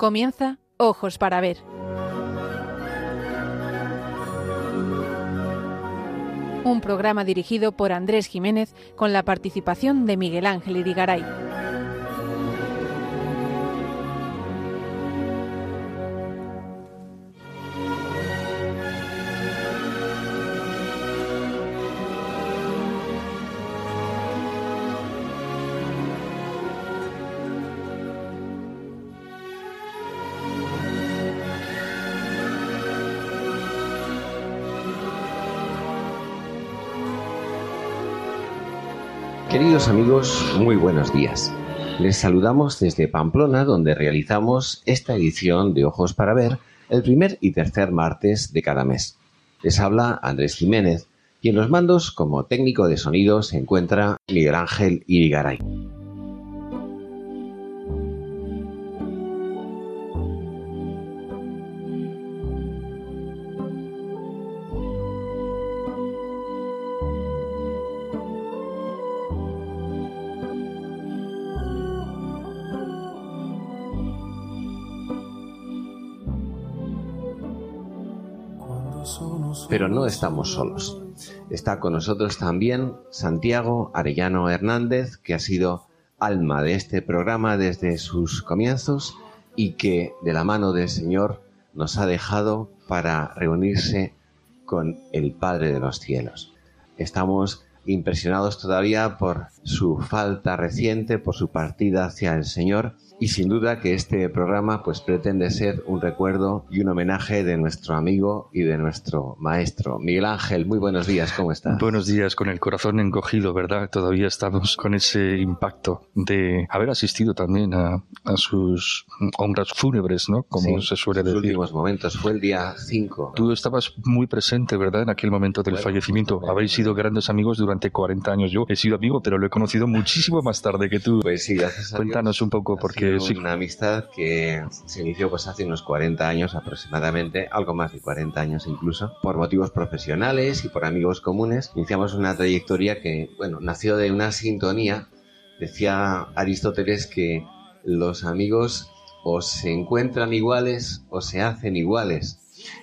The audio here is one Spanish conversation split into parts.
Comienza Ojos para Ver. Un programa dirigido por Andrés Jiménez con la participación de Miguel Ángel Irigaray. Amigos, muy buenos días. Les saludamos desde Pamplona, donde realizamos esta edición de Ojos para Ver el primer y tercer martes de cada mes. Les habla Andrés Jiménez y en los mandos, como técnico de sonido, se encuentra Miguel Ángel Irigaray. Pero no estamos solos. Está con nosotros también Santiago Arellano Hernández, que ha sido alma de este programa desde sus comienzos y que de la mano del Señor nos ha dejado para reunirse con el Padre de los cielos. Estamos impresionados todavía por su falta reciente, por su partida hacia el Señor y sin duda que este programa pues pretende ser un recuerdo y un homenaje de nuestro amigo y de nuestro maestro. Miguel Ángel, muy buenos días, ¿cómo estás? Buenos días, con el corazón encogido, ¿verdad? Todavía estamos con ese impacto de haber asistido también a, sus honras fúnebres, ¿no? Como se suele decir. Los últimos momentos, fue el día 5. Tú estabas muy presente, ¿verdad? En aquel momento del fallecimiento. Habéis sido grandes amigos durante 40 años. Yo he sido amigo, pero lo he conocido muchísimo más tarde que tú. Pues sí, gracias a Cuéntanos un poco, porque una amistad que se inició pues hace unos 40 años aproximadamente, algo más de 40 años incluso, por motivos profesionales y por amigos comunes. Iniciamos una trayectoria que, bueno, nació de una sintonía. Decía Aristóteles que los amigos o se encuentran iguales o se hacen iguales.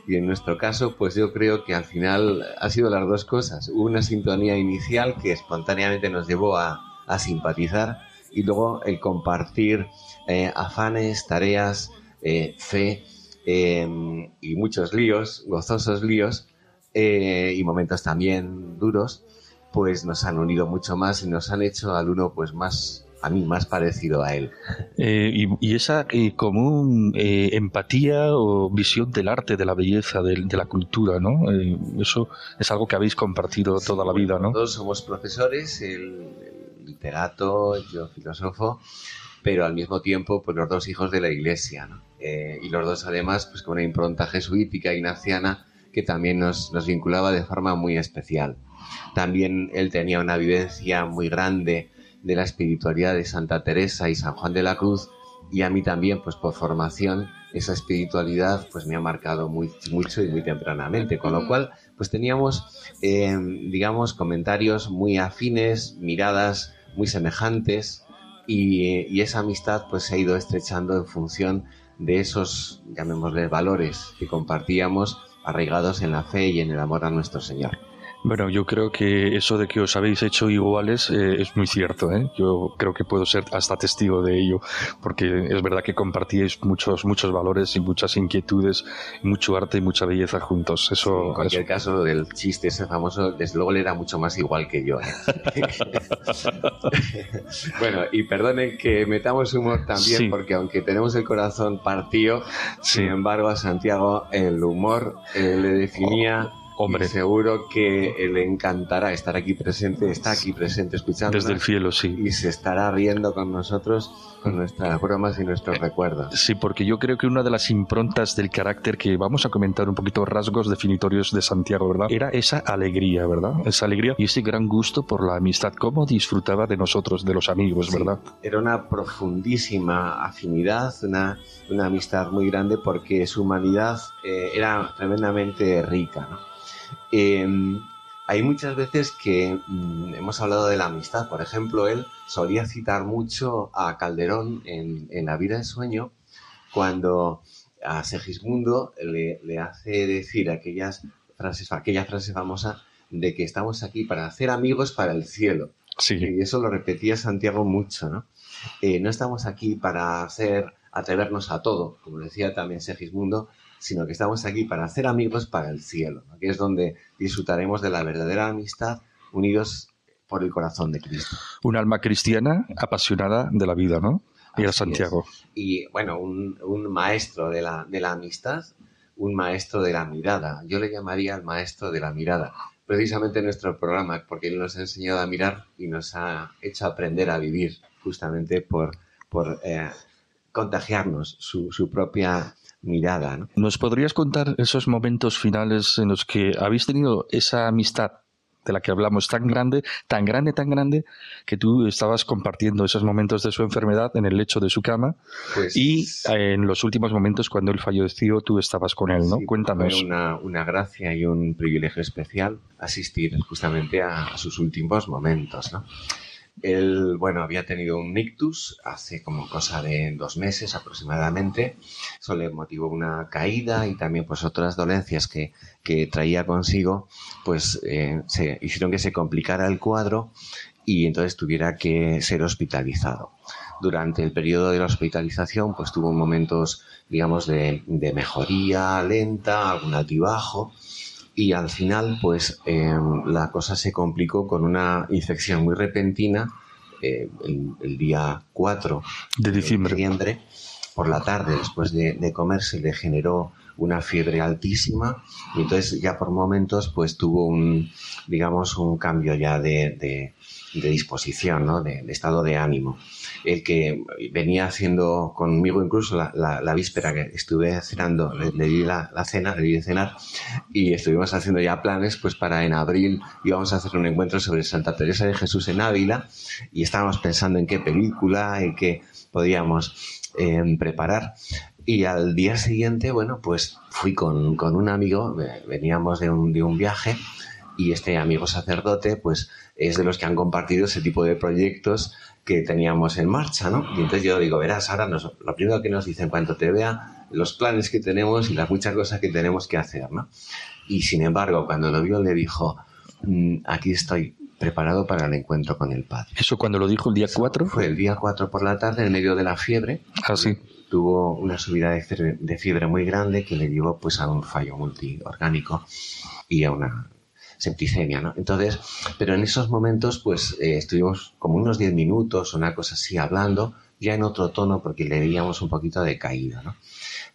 Y en nuestro caso, pues yo creo que al final ha sido las dos cosas. Una sintonía inicial que espontáneamente nos llevó a, a simpatizar y luego el compartir eh, afanes, tareas, eh, fe em, y muchos líos, gozosos líos eh, y momentos también duros, pues nos han unido mucho más y nos han hecho al uno pues más a mí más parecido a él. y, esa común empatía o visión del arte, de la belleza, de, la cultura, ¿no? eso es algo que habéis compartido toda la vida, ¿no? Todos somos profesores, el, literato, yo filósofo, pero al mismo tiempo pues los dos hijos de la iglesia, eh, y los dos además pues con una impronta jesuítica ignaciana que también nos, nos vinculaba de forma muy especial. También él tenía una vivencia muy grande de la espiritualidad de Santa Teresa y San Juan de la Cruz y a mí también pues por formación esa espiritualidad pues me ha marcado muy, mucho y muy tempranamente, con lo cual pues teníamos eh, digamos comentarios muy afines, miradas muy semejantes y, esa amistad pues se ha ido estrechando en función de esos, llamémosle, valores que compartíamos arraigados en la fe y en el amor a nuestro Señor. Bueno, yo creo que eso de que os habéis hecho iguales eh, es muy cierto. ¿eh? Yo creo que puedo ser hasta testigo de ello, porque es verdad que compartíais muchos, muchos valores y muchas inquietudes, mucho arte y mucha belleza juntos. Eso, en cualquier caso, del chiste ese famoso, desde luego él era mucho más igual que yo. ¿eh? bueno, y perdonen que metamos humor también, porque aunque tenemos el corazón partido, sin embargo a Santiago el humor eh, le definía Hombre. seguro que le encantará estar aquí presente, está aquí presente escuchando. Desde el cielo, sí. Y se estará riendo con nosotros, con nuestras bromas y nuestros recuerdos. Sí, porque yo creo que una de las improntas del carácter que vamos a comentar un poquito rasgos definitorios de Santiago, ¿verdad? Era esa alegría, ¿verdad? Esa alegría y ese gran gusto por la amistad. Cómo disfrutaba de nosotros, de los amigos, ¿verdad? era una profundísima afinidad, una, una amistad muy grande porque su humanidad eh, era tremendamente rica, ¿no? Em, hay muchas veces que mm, hemos hablado de la amistad. Por ejemplo, él solía citar mucho a Calderón en, La vida de sueño cuando a Segismundo le, le hace decir aquellas frases, aquella frase famosa de que estamos aquí para hacer amigos para el cielo. Sí. Y eso lo repetía Santiago mucho, ¿no? Eh, no estamos aquí para hacer, atrevernos a todo, como decía también Segismundo, sino que estamos aquí para hacer amigos para el cielo, ¿no? que es donde disfrutaremos de la verdadera amistad unidos por el corazón de Cristo. Un alma cristiana apasionada de la vida, ¿no? Y Así Santiago. es. Y bueno, un, un maestro de la, de la amistad, un maestro de la mirada. Yo le llamaría el maestro de la mirada. Precisamente en nuestro programa, porque él nos ha enseñado a mirar y nos ha hecho aprender a vivir, justamente por, por eh, contagiarnos su, su propia mirada. ¿no? ¿Nos podrías contar esos momentos finales en los que habéis tenido esa amistad de la que hablamos tan grande, tan grande, tan grande, que tú estabas compartiendo esos momentos de su enfermedad en el lecho de su cama Pues, y en los últimos momentos cuando él falleció tú estabas con él, ¿no? Sí, Cuéntanos. Fue una, una gracia y un privilegio especial asistir justamente a, a sus últimos momentos, ¿no? Él, bueno, había tenido un ictus hace como cosa de dos meses aproximadamente. Eso le motivó una caída y también pues otras dolencias que, que traía consigo, pues eh, se hicieron que se complicara el cuadro y entonces tuviera que ser hospitalizado. Durante el periodo de la hospitalización, pues tuvo momentos, digamos, de, de mejoría lenta, algún altibajo, y al final, pues eh, la cosa se complicó con una infección muy repentina eh, el, el día 4 De diciembre. diciembre, por la tarde, después de, de comer, se le generó una fiebre altísima y entonces ya por momentos pues tuvo un, digamos, un cambio ya de, de, disposición, ¿no? de, estado de ánimo. El que venía haciendo conmigo incluso la, la, víspera que estuve cenando, le, le di la, la cena, le di de cenar y estuvimos haciendo ya planes pues para en abril íbamos a hacer un encuentro sobre Santa Teresa de Jesús en Ávila y estábamos pensando en qué película y qué podíamos eh, preparar. Y al día siguiente, bueno, pues fui con, con un amigo, veníamos de un, de un viaje y este amigo sacerdote, pues es de los que han compartido ese tipo de proyectos que teníamos en marcha, ¿no? Y entonces yo digo, verás, ahora nos, lo primero que nos dice en cuanto te vea, los planes que tenemos y las muchas cosas que tenemos que hacer, ¿no? Y sin embargo, cuando lo vio, le dijo, "Mm, aquí estoy preparado para el encuentro con el Padre. Eso cuando lo dijo el día 4. Fue el día 4 por la tarde, en medio de la fiebre, Así. Tuvo una subida de fiebre, muy grande que le llevó pues a un fallo multiorgánico y a una septicemia, ¿no? Entonces, pero en esos momentos pues eh, estuvimos como unos 10 minutos, una cosa así, hablando, ya en otro tono porque le veíamos un poquito de caída, ¿no?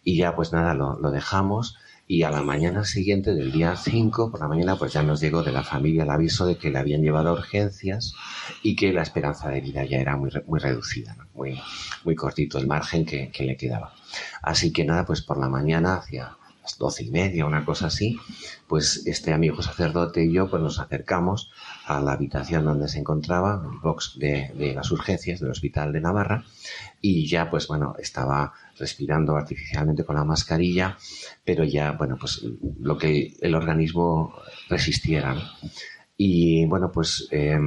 Y ya pues nada, lo, lo dejamos y a la mañana siguiente del día 5, por la mañana, pues ya nos llegó de la familia el aviso de que le habían llevado a urgencias y que la esperanza de vida ya era muy, muy reducida, muy, muy cortito el margen que, que le quedaba. Así que nada, pues por la mañana, hacia las doce y media, una cosa así, pues este amigo sacerdote y yo pues nos acercamos a la habitación donde se encontraba, el box de, las urgencias del Hospital de Navarra, y ya pues bueno, estaba respirando artificialmente con la mascarilla, pero ya, bueno, pues lo que el organismo resistiera. Y bueno, pues eh,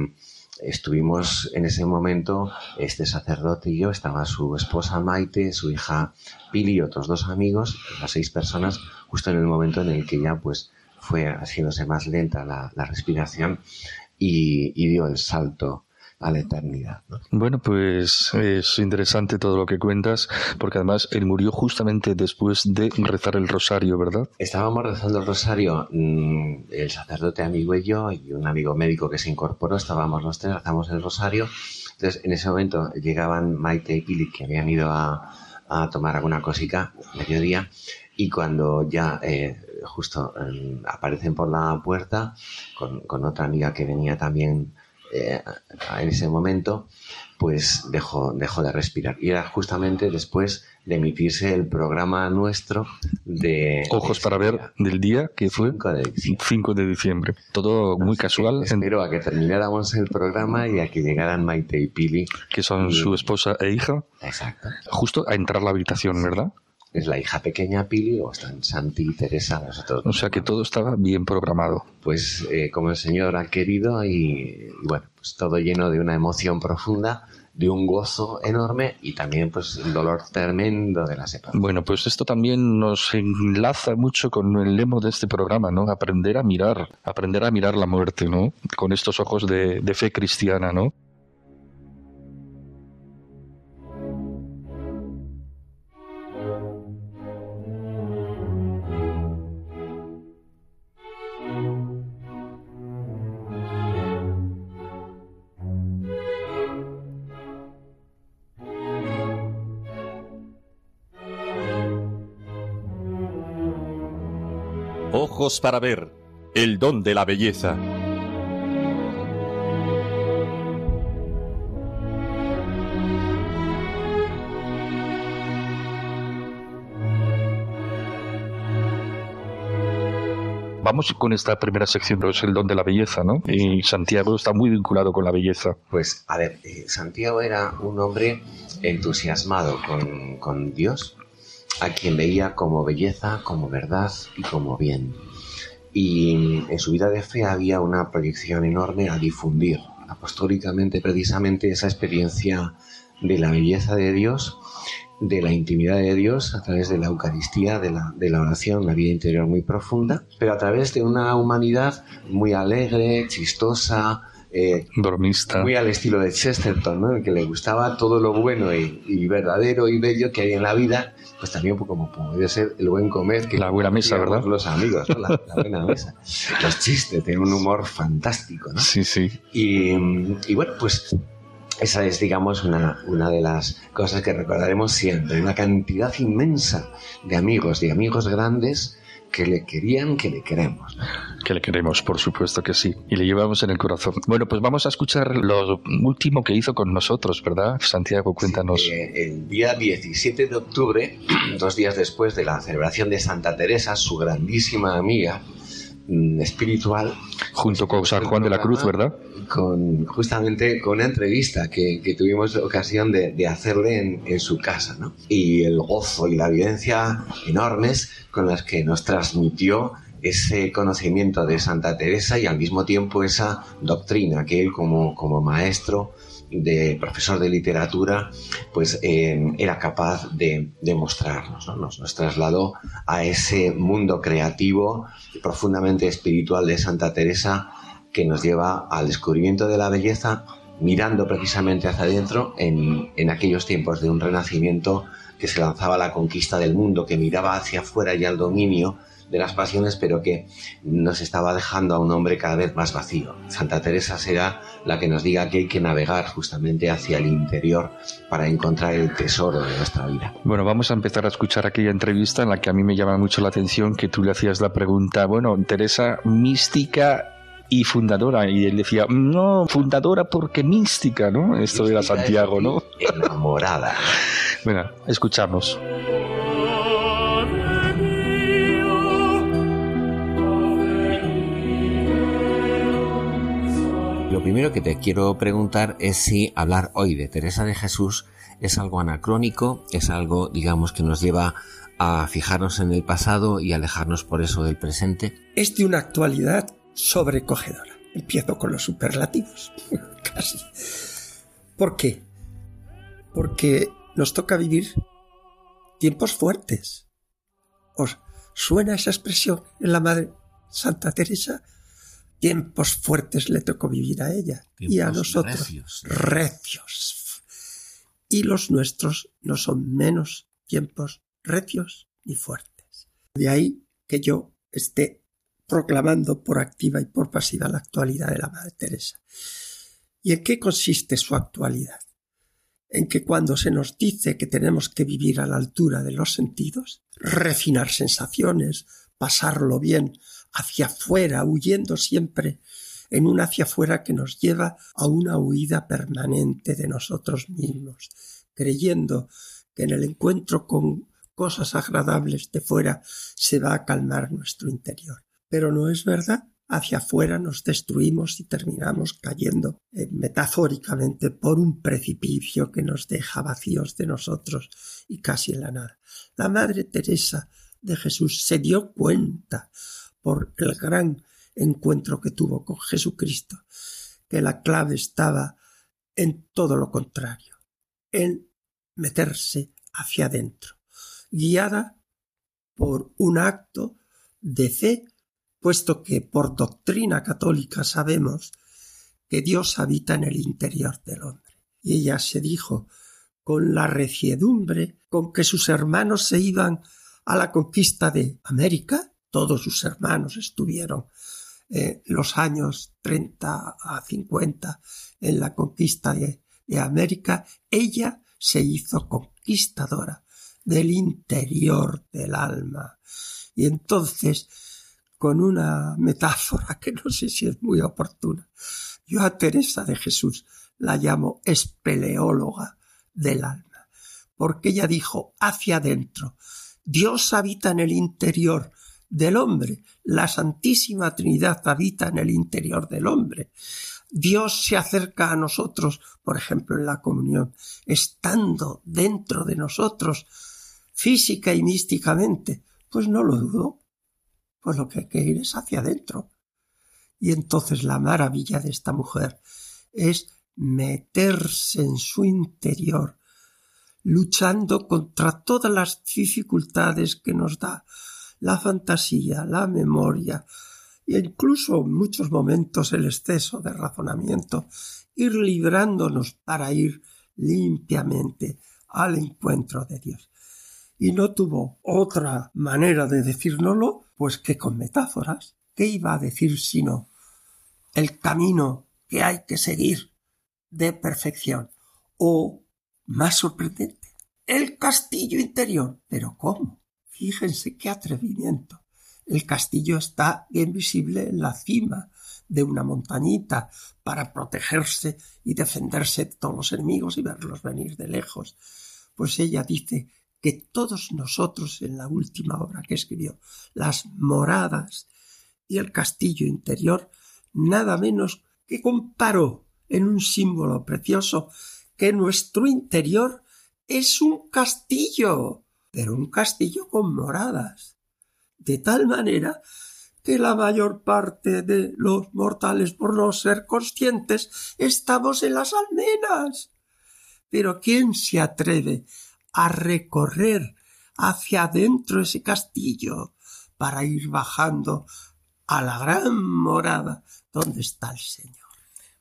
estuvimos en ese momento, este sacerdote y yo, estaba su esposa Maite, su hija Pili y otros dos amigos, las seis personas, justo en el momento en el que ya pues fue haciéndose más lenta la, respiración y, y dio el salto a la eternidad. ¿no? Bueno, pues es interesante todo lo que cuentas, porque además él murió justamente después de rezar el rosario, ¿verdad? Estábamos rezando el rosario, mmm, el sacerdote amigo y yo, y un amigo médico que se incorporó, estábamos los tres, rezamos el rosario. Entonces, en ese momento llegaban Maite y Pili, que habían ido a, a tomar alguna cosica, mediodía, y cuando ya eh, justo eh, aparecen por la puerta, con, con otra amiga que venía también eh, en ese momento, pues dejó, dejó de respirar. Y era justamente después de emitirse el programa nuestro de... Ojos para ver del día que fue 5 de diciembre. 5 de diciembre. Todo muy casual, Espero a que termináramos el programa y a que llegaran Maite y Pili. que son su esposa e hija, Exacto. justo a entrar a la habitación, ¿verdad? Es la hija pequeña Pili o están Santi y Teresa, nosotros. O sea que todo estaba bien programado. Pues eh, como el Señor ha querido y, y bueno, pues todo lleno de una emoción profunda de un gozo enorme y también pues el dolor tremendo de la separación. Bueno, pues esto también nos enlaza mucho con el lema de este programa, ¿no? Aprender a mirar, aprender a mirar la muerte, ¿no? Con estos ojos de, de fe cristiana, ¿no? Ojos para ver, el don de la belleza. Vamos con esta primera sección, que es el don de la belleza, ¿no? Y Santiago está muy vinculado con la belleza. Pues, a ver, eh, Santiago era un hombre entusiasmado con, con Dios, a quien veía como belleza, como verdad y como bien. Y en su vida de fe había una proyección enorme a difundir apostólicamente precisamente esa experiencia de la belleza de Dios, de la intimidad de Dios a través de la Eucaristía, de la, de la oración, la vida interior muy profunda, pero a través de una humanidad muy alegre, chistosa, eh, Bromista. muy al estilo de Chesterton, ¿no? El que le gustaba todo lo bueno y, y verdadero y bello que hay en la vida, pues también poco como puede ser el buen comer, que La buena mesa, ¿verdad? Los amigos, ¿no? la, la buena mesa. Los chistes, tiene un humor fantástico, ¿no? Sí, sí. Y, y bueno, pues esa es, digamos, una, una de las cosas que recordaremos siempre. Una cantidad inmensa de amigos, de amigos grandes que le querían, que le queremos. Que le queremos, por supuesto que sí. Y le llevamos en el corazón. Bueno, pues vamos a escuchar lo último que hizo con nosotros, ¿verdad? Santiago, cuéntanos. Eh, el día 17 de octubre, dos días después de la celebración de Santa Teresa, su grandísima amiga mm, espiritual, Junto con San Juan de la Cruz, ¿verdad? Con justamente con una entrevista que, que tuvimos ocasión de, de hacerle en, en su casa, ¿no? Y el gozo y la vivencia enormes con las que nos transmitió ese conocimiento de Santa Teresa y al mismo tiempo esa doctrina que él como, como maestro de profesor de literatura pues eh, era capaz de, de mostrarnos ¿no? nos, nos trasladó a ese mundo creativo profundamente espiritual de Santa Teresa que nos lleva al descubrimiento de la belleza mirando precisamente hacia adentro en, en aquellos tiempos de un renacimiento que se lanzaba a la conquista del mundo, que miraba hacia afuera y al dominio de las pasiones, pero que nos estaba dejando a un hombre cada vez más vacío. Santa Teresa será la que nos diga que hay que navegar justamente hacia el interior para encontrar el tesoro de nuestra vida. Bueno, vamos a empezar a escuchar aquella entrevista en la que a mí me llama mucho la atención que tú le hacías la pregunta, bueno, Teresa, mística y fundadora. Y él decía, no, fundadora porque mística, ¿no? Esto era Mística es Santiago, ¿no? Enamorada. Venga, escuchamos. Lo primero que te quiero preguntar es si hablar hoy de Teresa de Jesús es algo anacrónico, es algo, digamos, que nos lleva a fijarnos en el pasado y alejarnos por eso del presente. es de una actualidad sobrecogedora. Empiezo con los superlativos, casi. ¿Por qué? Porque nos toca vivir tiempos fuertes. ¿Os suena esa expresión en la Madre Santa Teresa? Tiempos fuertes le tocó vivir a ella y a nosotros. recios. Recios. Y los nuestros no son menos tiempos recios ni fuertes. De ahí que yo esté proclamando por activa y por pasiva la actualidad de la Madre Teresa. ¿Y en qué consiste su actualidad? En que cuando se nos dice que tenemos que vivir a la altura de los sentidos, refinar sensaciones, pasarlo bien hacia afuera, huyendo siempre en un hacia afuera que nos lleva a una huida permanente de nosotros mismos, creyendo que en el encuentro con cosas agradables de fuera se va a calmar nuestro interior pero no es verdad. Hacia afuera nos destruimos y terminamos cayendo eh, metafóricamente por un precipicio que nos deja vacíos de nosotros y casi en la nada. La Madre Teresa de Jesús se dio cuenta por el gran encuentro que tuvo con Jesucristo que la clave estaba en todo lo contrario, en meterse hacia adentro, guiada por un acto de fe, puesto que por doctrina católica sabemos que Dios habita en el interior del hombre. Y ella se dijo con la reciedumbre con que sus hermanos se iban a la conquista de América, todos sus hermanos estuvieron eh, los años 30 a 50 en la conquista de, de América, ella se hizo conquistadora del interior del alma. Y entonces, con una metáfora que no sé si es muy oportuna, yo a Teresa de Jesús la llamo espeleóloga del alma, porque ella dijo hacia adentro, Dios habita en el interior del hombre, la Santísima Trinidad habita en el interior del hombre. Dios se acerca a nosotros, por ejemplo, en la comunión, estando dentro de nosotros, física y místicamente. Pues no lo dudo. Pues lo que hay que ir es hacia adentro. Y entonces la maravilla de esta mujer es meterse en su interior, luchando contra todas las dificultades que nos da la fantasía, la memoria, e incluso en muchos momentos el exceso de razonamiento, ir librándonos para ir limpiamente al encuentro de Dios. Y no tuvo otra manera de decírnoslo, pues que con metáforas. ¿Qué iba a decir sino el camino que hay que seguir de perfección? O, más sorprendente, el castillo interior. Pero ¿cómo? Fíjense qué atrevimiento. El castillo está bien visible en la cima de una montañita para protegerse y defenderse de todos los enemigos y verlos venir de lejos. Pues ella dice que todos nosotros en la última obra que escribió, las moradas y el castillo interior, nada menos que comparó en un símbolo precioso que nuestro interior es un castillo, pero un castillo con moradas de tal manera que la mayor parte de los mortales, por no ser conscientes, estamos en las almenas. Pero ¿quién se atreve a recorrer hacia adentro ese castillo para ir bajando a la gran morada donde está el Señor?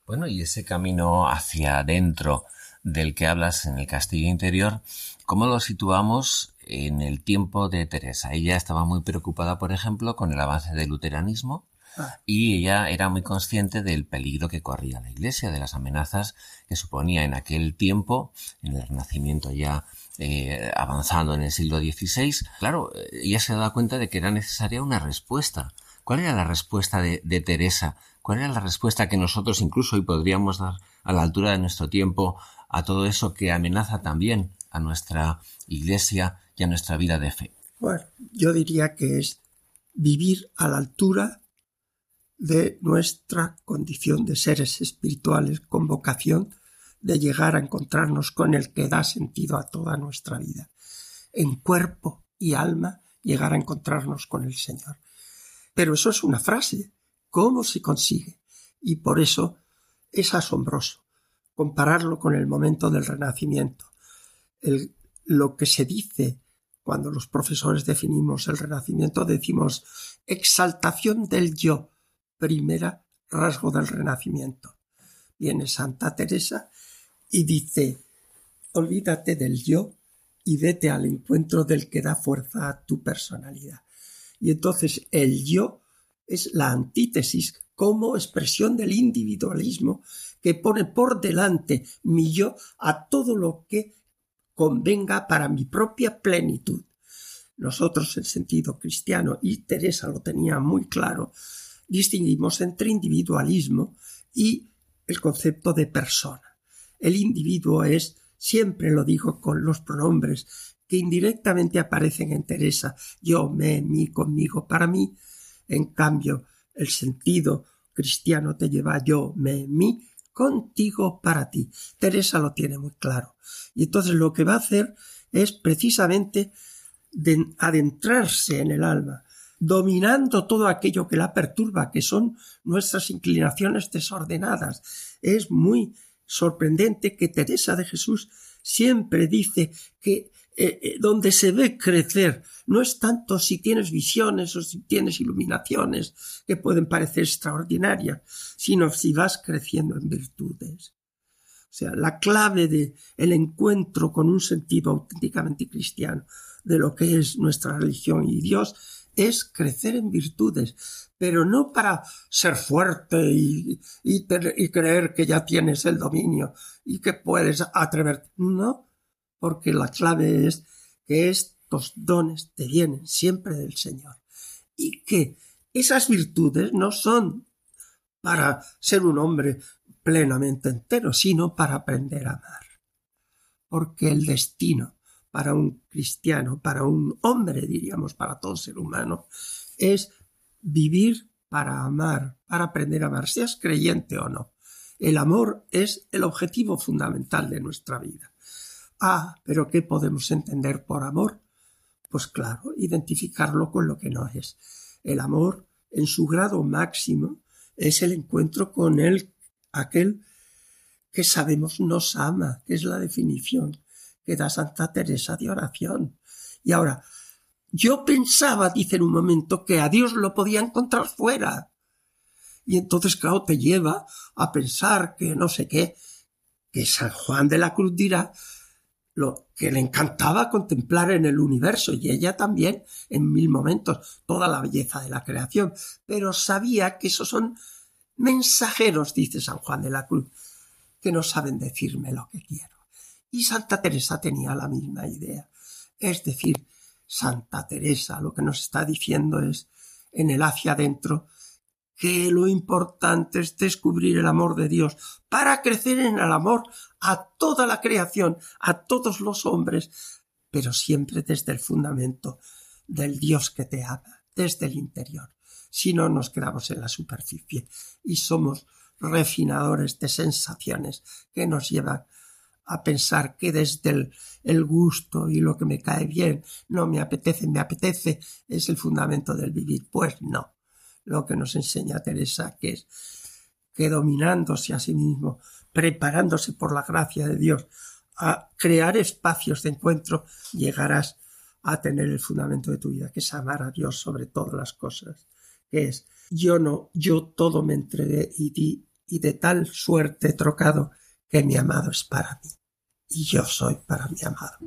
Bueno, y ese camino hacia adentro del que hablas en el castillo interior, ¿cómo lo situamos en el tiempo de Teresa. Ella estaba muy preocupada, por ejemplo, con el avance del luteranismo. Y ella era muy consciente del peligro que corría la Iglesia, de las amenazas que suponía en aquel tiempo, en el Renacimiento ya eh, avanzando en el siglo XVI. Claro, ella se daba cuenta de que era necesaria una respuesta. ¿Cuál era la respuesta de, de Teresa? ¿Cuál era la respuesta que nosotros incluso hoy podríamos dar a la altura de nuestro tiempo a todo eso que amenaza también a nuestra Iglesia y a nuestra vida de fe? Bueno, yo diría que es vivir a la altura de nuestra condición de seres espirituales con vocación de llegar a encontrarnos con el que da sentido a toda nuestra vida. En cuerpo y alma llegar a encontrarnos con el Señor. Pero eso es una frase. ¿Cómo se consigue? Y por eso es asombroso compararlo con el momento del Renacimiento. Lo que se dice cuando los profesores definimos el renacimiento, decimos exaltación del yo, primera rasgo del renacimiento. Viene Santa Teresa y dice, olvídate del yo y vete al encuentro del que da fuerza a tu personalidad. Y entonces el yo es la antítesis como expresión del individualismo que pone por delante mi yo a todo lo que convenga para mi propia plenitud. Nosotros, en sentido cristiano, y Teresa lo tenía muy claro, distinguimos entre individualismo y el concepto de persona. El individuo es, siempre lo digo con los pronombres que indirectamente aparecen en Teresa, yo, me, mí, conmigo, para mí. En cambio, el sentido cristiano te lleva yo, me, mí, contigo para ti. Teresa lo tiene muy claro. Y entonces lo que va a hacer es precisamente adentrarse en el alma, dominando todo aquello que la perturba, que son nuestras inclinaciones desordenadas. Es muy sorprendente que Teresa de Jesús siempre dice que eh, eh, donde se ve crecer no es tanto si tienes visiones o si tienes iluminaciones que pueden parecer extraordinarias, sino si vas creciendo en virtudes. O sea, la clave de el encuentro con un sentido auténticamente cristiano de lo que es nuestra religión y Dios es crecer en virtudes, pero no para ser fuerte y, creer que ya tienes el dominio y que puedes atreverte. No, porque la clave es que estos dones te vienen siempre del Señor y que esas virtudes no son para ser un hombre plenamente entero, sino para aprender a amar. Porque el destino para un cristiano, para un hombre, diríamos, para todo ser humano, es vivir para amar, para aprender a amar, seas creyente o no. El amor es el objetivo fundamental de nuestra vida. Ah, pero ¿qué podemos entender por amor? Pues claro, identificarlo con lo que no es. El amor, en su grado máximo, es el encuentro con aquel que sabemos nos ama, que es la definición que da Santa Teresa de oración. Y ahora, yo pensaba, dice en un momento, que a Dios lo podía encontrar fuera. Y entonces, claro, te lleva a pensar que no sé qué, que San Juan de la Cruz dirá, lo que le encantaba contemplar en el universo y ella también en mil momentos toda la belleza de la creación, pero sabía que esos son mensajeros, dice San Juan de la Cruz, que no saben decirme lo que quiero. Y Santa Teresa tenía la misma idea. Es decir, Santa Teresa lo que nos está diciendo es, en el hacia adentro, que lo importante es descubrir el amor de Dios para crecer en el amor a toda la creación, a todos los hombres, pero siempre desde el fundamento del Dios que te ama, desde el interior. Si no nos quedamos en la superficie y somos refinadores de sensaciones que nos llevan a pensar que desde el, gusto y lo que me cae bien, no me apetece, me apetece, es el fundamento del vivir. Pues no lo que nos enseña Teresa, que es que dominándose a sí mismo, preparándose por la gracia de Dios a crear espacios de encuentro, llegarás a tener el fundamento de tu vida, que es amar a Dios sobre todas las cosas, que es yo no, yo todo me entregué y di, y de tal suerte trocado que mi amado es para mí, y yo soy para mi amado.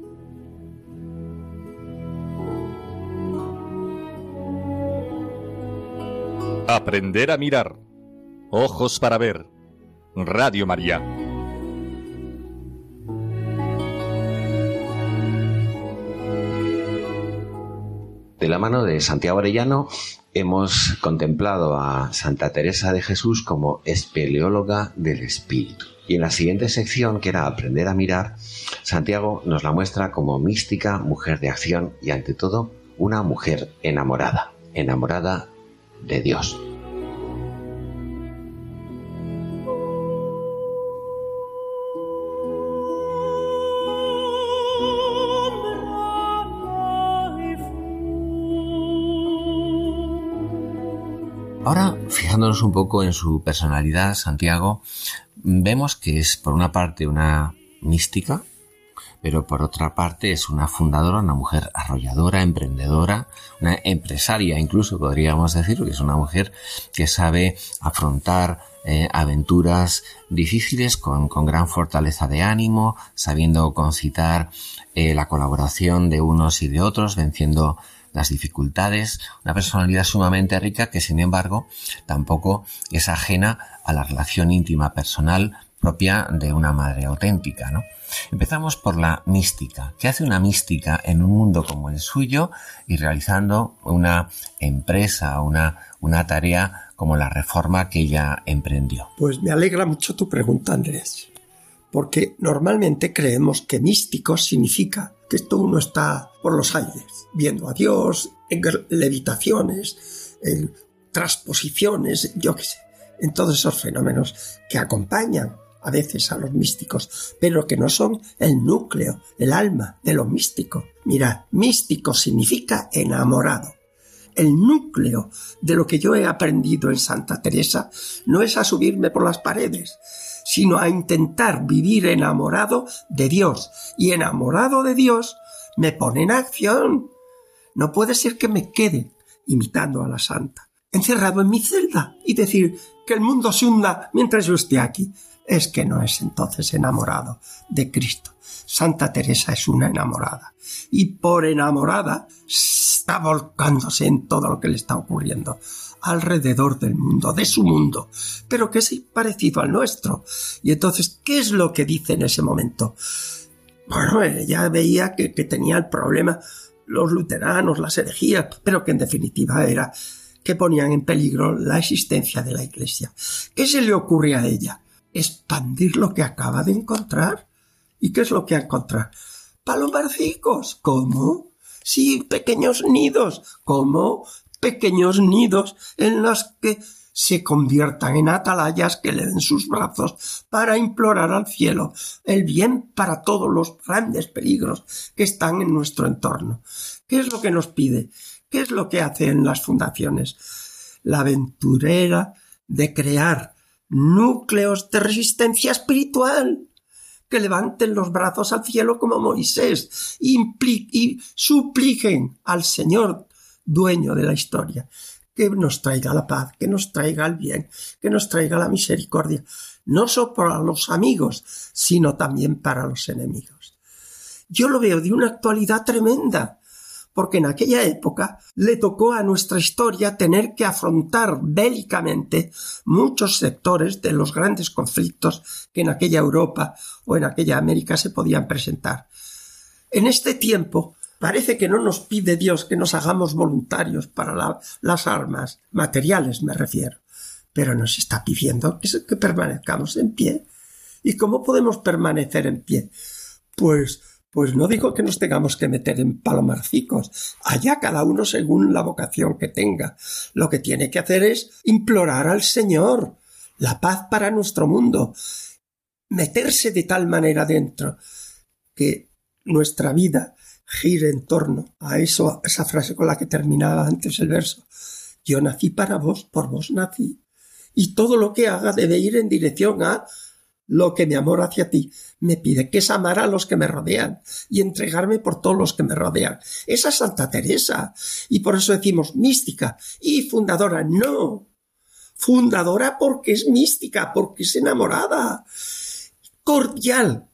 Aprender a mirar. Ojos para ver. Radio María. De la mano de Santiago Arellano hemos contemplado a Santa Teresa de Jesús como espeleóloga del espíritu. Y en la siguiente sección, que era Aprender a mirar, Santiago nos la muestra como mística, mujer de acción y ante todo una mujer enamorada, enamorada de Dios. Ahora, fijándonos un poco en su personalidad, Santiago, vemos que es por una parte una mística, pero por otra parte es una fundadora, una mujer arrolladora, emprendedora, una empresaria incluso podríamos decir, que es una mujer que sabe afrontar eh, aventuras difíciles con, gran fortaleza de ánimo, sabiendo concitar eh, la colaboración de unos y de otros, venciendo las dificultades, una personalidad sumamente rica que sin embargo tampoco es ajena a la relación íntima personal propia de una madre auténtica, ¿no? Empezamos por la mística. ¿Qué hace una mística en un mundo como el suyo y realizando una empresa, una, una tarea como la reforma que ella emprendió? Pues me alegra mucho tu pregunta, Andrés, porque normalmente creemos que místico significa que esto uno está por los aires, viendo a Dios, en levitaciones, en transposiciones, yo qué sé, en todos esos fenómenos que acompañan a veces a los místicos, pero que no son el núcleo, el alma de lo místico. Mirad, místico significa enamorado. El núcleo de lo que yo he aprendido en Santa Teresa no es a subirme por las paredes, sino a intentar vivir enamorado de Dios. Y enamorado de Dios me pone en acción. No puede ser que me quede imitando a la santa, encerrado en mi celda y decir que el mundo se hunda mientras yo esté aquí. Es que no es entonces enamorado de Cristo. Santa Teresa es una enamorada y por enamorada está volcándose en todo lo que le está ocurriendo alrededor del mundo, de su mundo, pero que es parecido al nuestro. Y entonces, ¿qué es lo que dice en ese momento? Bueno, ella veía que, que tenía el problema los luteranos, las herejías, pero que en definitiva era que ponían en peligro la existencia de la Iglesia. ¿Qué se le ocurre a ella? Expandir lo que acaba de encontrar. ¿Y qué es lo que ha encontrado? Palomarcicos. ¿Cómo? Sí, pequeños nidos. ¿Cómo? Pequeños nidos en los que se conviertan en atalayas que le den sus brazos para implorar al cielo el bien para todos los grandes peligros que están en nuestro entorno. ¿Qué es lo que nos pide? ¿Qué es lo que hacen las fundaciones? La aventurera de crear núcleos de resistencia espiritual que levanten los brazos al cielo como Moisés y supliquen al Señor dueño de la historia que nos traiga la paz, que nos traiga el bien, que nos traiga la misericordia, no solo para los amigos, sino también para los enemigos. Yo lo veo de una actualidad tremenda, porque en aquella época le tocó a nuestra historia tener que afrontar bélicamente muchos sectores de los grandes conflictos que en aquella Europa o en aquella América se podían presentar. En este tiempo Parece que no nos pide Dios que nos hagamos voluntarios para las armas, materiales me refiero, pero nos está pidiendo que, que permanezcamos en pie. ¿Y cómo podemos permanecer en pie? Pues pues no digo que nos tengamos que meter en palomarcicos, allá cada uno según la vocación que tenga. Lo que tiene que hacer es implorar al Señor la paz para nuestro mundo, meterse de tal manera dentro que nuestra vida gire en torno a eso, esa frase con la que terminaba antes el verso. Yo nací para vos, por vos nací. Y todo lo que haga debe ir en dirección a lo que mi amor hacia ti me pide, que es amar a los que me rodean y entregarme por todos los que me rodean. Esa es Santa Teresa. Y por eso decimos mística y fundadora. No. Fundadora porque es mística, porque es enamorada. Cordial,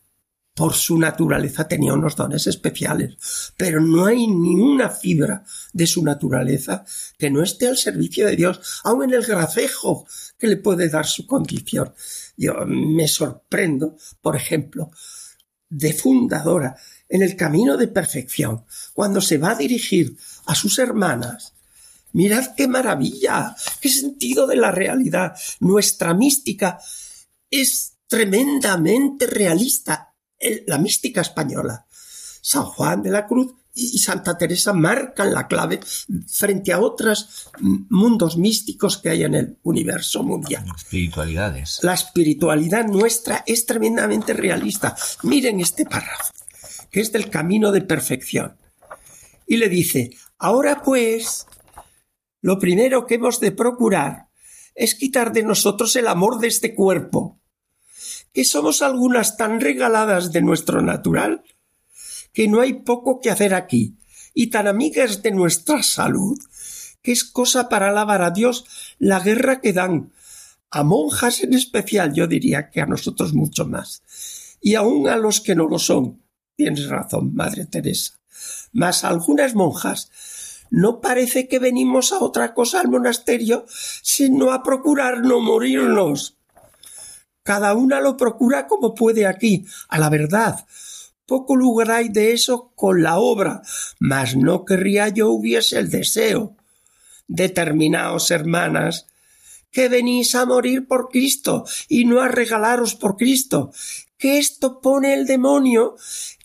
por su naturaleza tenía unos dones especiales, pero no hay ni una fibra de su naturaleza que no esté al servicio de Dios, aun en el gracejo que le puede dar su condición. Yo me sorprendo, por ejemplo, de fundadora en el camino de perfección, cuando se va a dirigir a sus hermanas, Mirad qué maravilla, qué sentido de la realidad. Nuestra mística es tremendamente realista la mística española. San Juan de la Cruz y Santa Teresa marcan la clave frente a otros mundos místicos que hay en el universo mundial. Espiritualidades. La espiritualidad nuestra es tremendamente realista. Miren este párrafo, que es del camino de perfección. Y le dice, ahora pues, lo primero que hemos de procurar es quitar de nosotros el amor de este cuerpo que somos algunas tan regaladas de nuestro natural que no hay poco que hacer aquí, y tan amigas de nuestra salud, que es cosa para alabar a Dios la guerra que dan, a monjas en especial, yo diría que a nosotros mucho más, y aun a los que no lo son. Tienes razón, Madre Teresa. Mas algunas monjas no parece que venimos a otra cosa al monasterio, sino a procurar no morirnos. Cada una lo procura como puede aquí, a la verdad. Poco lugar hay de eso con la obra, mas no querría yo hubiese el deseo. Determinaos, hermanas, que venís a morir por Cristo y no a regalaros por Cristo, que esto pone el demonio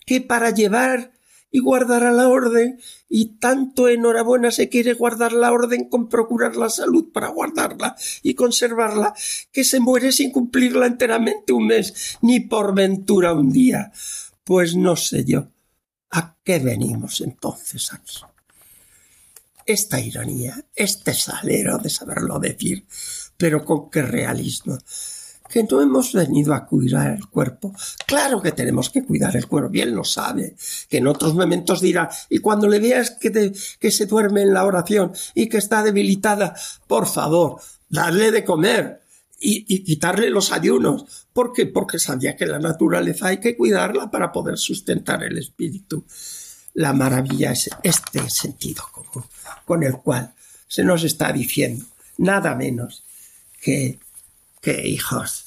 que para llevar y guardar a la orden, y tanto enhorabuena se quiere guardar la orden con procurar la salud para guardarla y conservarla, que se muere sin cumplirla enteramente un mes, ni por ventura un día. Pues no sé yo. ¿A qué venimos entonces aquí? Esta ironía, este salero de saberlo decir, pero con qué realismo. que no hemos venido a cuidar el cuerpo. Claro que tenemos que cuidar el cuerpo, bien lo sabe, que en otros momentos dirá, y cuando le veas que, que se duerme en la oración y que está debilitada, por favor, darle de comer y, quitarle los ayunos. Porque sabía que la naturaleza hay que cuidarla para poder sustentar el espíritu. La maravilla es este sentido común con el cual se nos está diciendo nada menos que que hijos.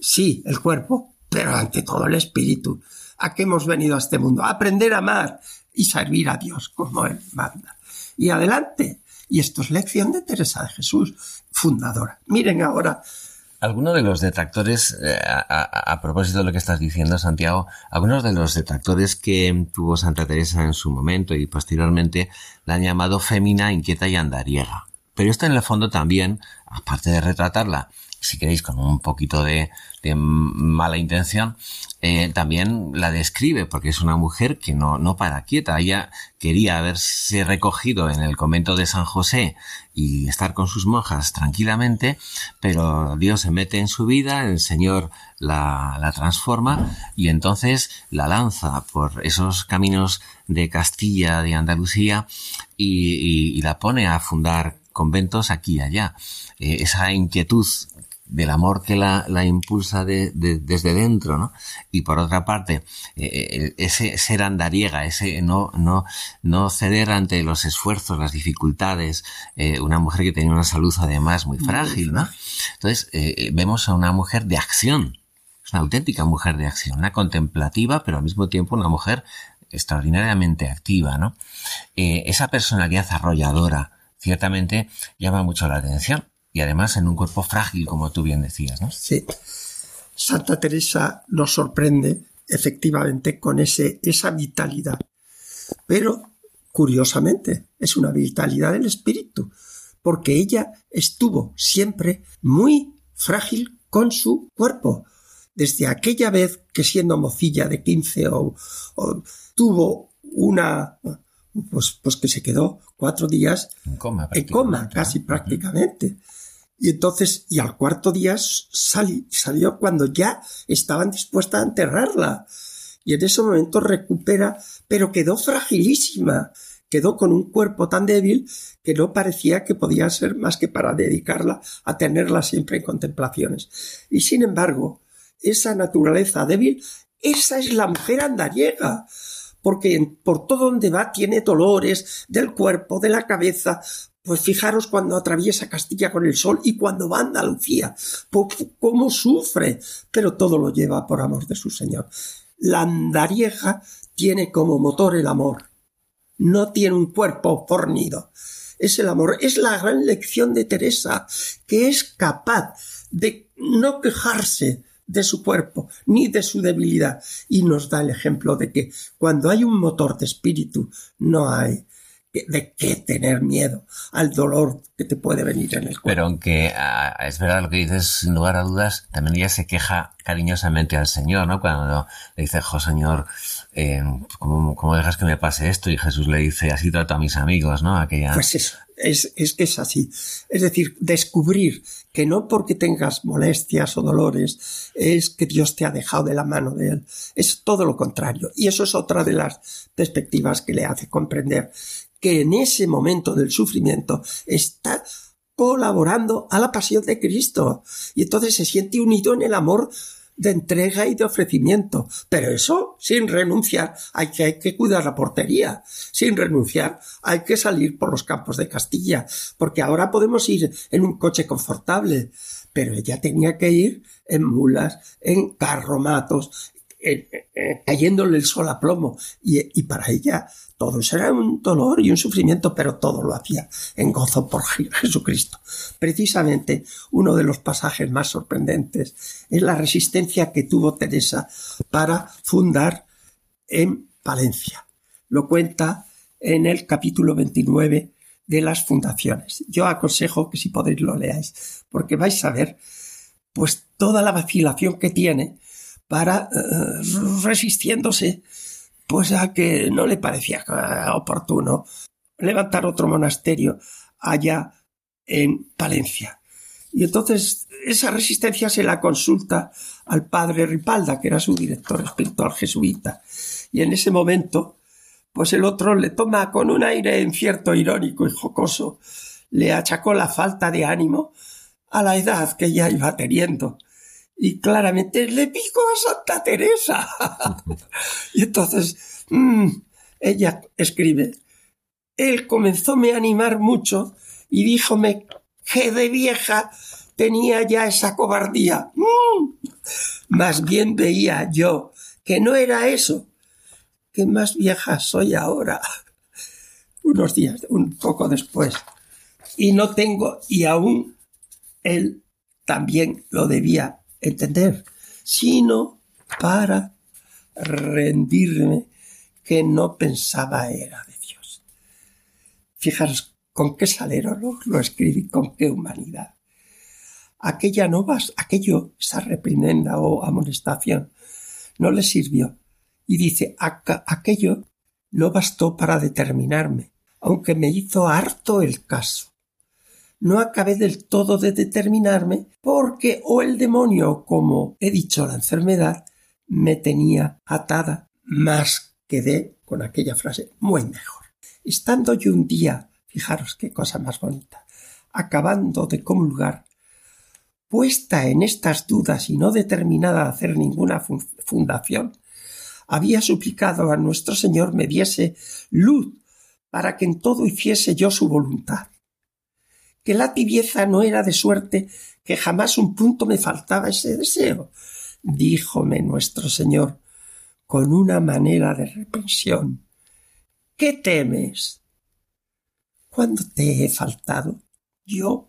Sí, el cuerpo, pero ante todo el espíritu. ¿A qué hemos venido a este mundo? A aprender a amar y servir a Dios como Él manda. Y adelante. Y esto es lección de Teresa de Jesús, fundadora. Miren ahora algunos de los detractores, eh, a, propósito de lo que estás diciendo, Santiago, algunos de los detractores que tuvo Santa Teresa en su momento y posteriormente la han llamado fémina, inquieta y andariega. Pero esto en el fondo también, aparte de retratarla si queréis, con un poquito de, mala intención, eh, también la describe porque es una mujer que no, no para quieta. Ella quería haberse recogido en el convento de San José y estar con sus monjas tranquilamente, pero Dios se mete en su vida, el Señor la, la transforma y entonces la lanza por esos caminos de Castilla, de Andalucía y, la pone a fundar conventos aquí y allá. Eh, esa inquietud del amor que la, la impulsa de, desde dentro, ¿no? Y por otra parte, eh, eh, ese ser andariega, ese no, no, no ceder ante los esfuerzos, las dificultades, eh, una mujer que tenía una salud además muy frágil, ¿no? Entonces, vemos a una mujer de acción, es una auténtica mujer de acción, una contemplativa, pero al mismo tiempo una mujer extraordinariamente activa, ¿no? esa personalidad arrolladora, ciertamente llama mucho la atención y además en un cuerpo frágil, como tú bien decías, ¿no? Sí. Santa Teresa nos sorprende efectivamente con ese, esa vitalidad. Pero, curiosamente, es una vitalidad del espíritu, porque ella estuvo siempre muy frágil con su cuerpo. Desde aquella vez que siendo mocilla de 15 o, tuvo una, pues, pues que se quedó cuatro días en coma, en coma casi prácticamente. Y entonces, y al cuarto día salió cuando ya estaban dispuestas a enterrarla. Y en ese momento recupera, pero quedó fragilísima. Quedó con un cuerpo tan débil que no parecía que podía ser más que para dedicarla a tenerla siempre en contemplaciones. Y sin embargo, esa naturaleza débil, esa es la mujer andariega porque por todo donde va tiene dolores del cuerpo, de la cabeza, pues fijaros cuando atraviesa Castilla con el sol y cuando va a Andalucía, cómo sufre, pero todo lo lleva por amor de su Señor. La andarieja tiene como motor el amor, no tiene un cuerpo fornido. Es el amor, es la gran lección de Teresa, que es capaz de no quejarse de su cuerpo ni de su debilidad. Y nos da el ejemplo de que cuando hay un motor de espíritu no hay de qué tener miedo al dolor que te puede venir en el cuerpo. Pero aunque ah, es verdad lo que dices, sin lugar a dudas, también ella se queja cariñosamente al Señor, ¿no? Cuando le dice, jo Señor, eh, ¿cómo, dejas que me pase esto? Y Jesús le dice, así trato a mis amigos, ¿no? Aquella... Pues eso, es, es que es así. Es decir, descubrir que no porque tengas molestias o dolores es que Dios te ha dejado de la mano de Él. Es todo lo contrario. Y eso es otra de las perspectivas que le hace comprender que en ese momento del sufrimiento está colaborando a la pasión de Cristo y entonces se siente unido en el amor de entrega y de ofrecimiento. Pero eso sin renunciar. Hay que, hay que cuidar la portería. Sin renunciar hay que salir por los campos de Castilla. Porque ahora podemos ir en un coche confortable. Pero ella tenía que ir en mulas, en carromatos, cayéndole el sol a plomo. Y, para ella todo era un dolor y un sufrimiento, pero todo lo hacía en gozo por Jesucristo. Precisamente uno de los pasajes más sorprendentes es la resistencia que tuvo Teresa para fundar en Palencia. Lo cuenta en el capítulo 29 de las fundaciones. Yo aconsejo que si podéis lo leáis, porque vais a ver pues toda la vacilación que tiene para eh, resistiéndose pues a que no le parecía oportuno levantar otro monasterio allá en Palencia. Y entonces esa resistencia se la consulta al padre Ripalda, que era su director espiritual jesuita. Y en ese momento, pues el otro le toma con un aire en cierto irónico y jocoso, le achacó la falta de ánimo a la edad que ya iba teniendo. Y claramente le pico a Santa Teresa. y entonces, mm, ella escribe, él comenzóme a animar mucho y díjome que de vieja tenía ya esa cobardía. Mm. Más bien veía yo que no era eso, que más vieja soy ahora. Unos días, un poco después. Y no tengo, y aún él también lo debía entender, sino para rendirme que no pensaba era de Dios. Fijaros con qué salero lo, lo escribí, con qué humanidad. Aquella no vas, aquello, esa reprimenda o amonestación, no le sirvió. Y dice, aquello no bastó para determinarme, aunque me hizo harto el caso. No acabé del todo de determinarme porque o el demonio, como he dicho, la enfermedad, me tenía atada, más quedé con aquella frase muy mejor. Estando yo un día Fijaros qué cosa más bonita. Acabando de comulgar, puesta en estas dudas y no determinada a hacer ninguna fundación, había suplicado a nuestro Señor me diese luz para que en todo hiciese yo su voluntad. Que la tibieza no era de suerte que jamás un punto me faltaba ese deseo, díjome nuestro Señor con una manera de reprensión. ¿Qué temes? ¿Cuándo te he faltado? Yo,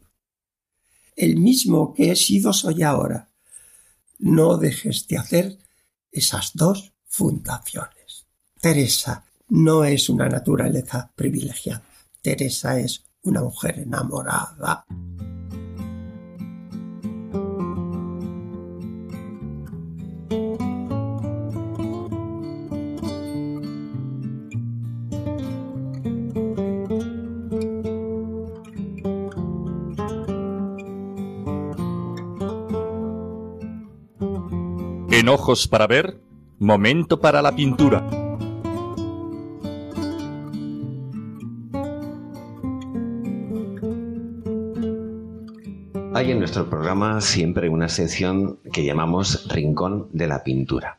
el mismo que he sido soy ahora. No dejes de hacer esas dos fundaciones. Teresa no es una naturaleza privilegiada. Teresa es una mujer enamorada. En ojos para ver, momento para la pintura. En nuestro programa siempre una sección que llamamos Rincón de la Pintura.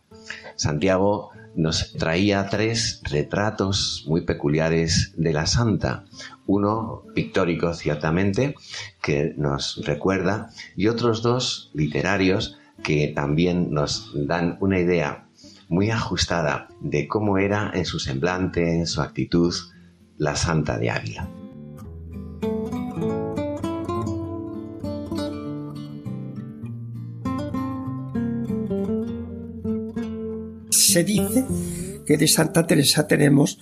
Santiago nos traía tres retratos muy peculiares de la santa. Uno pictórico, ciertamente, que nos recuerda, y otros dos literarios que también nos dan una idea muy ajustada de cómo era en su semblante, en su actitud, la Santa de Ávila. Se dice que de Santa Teresa tenemos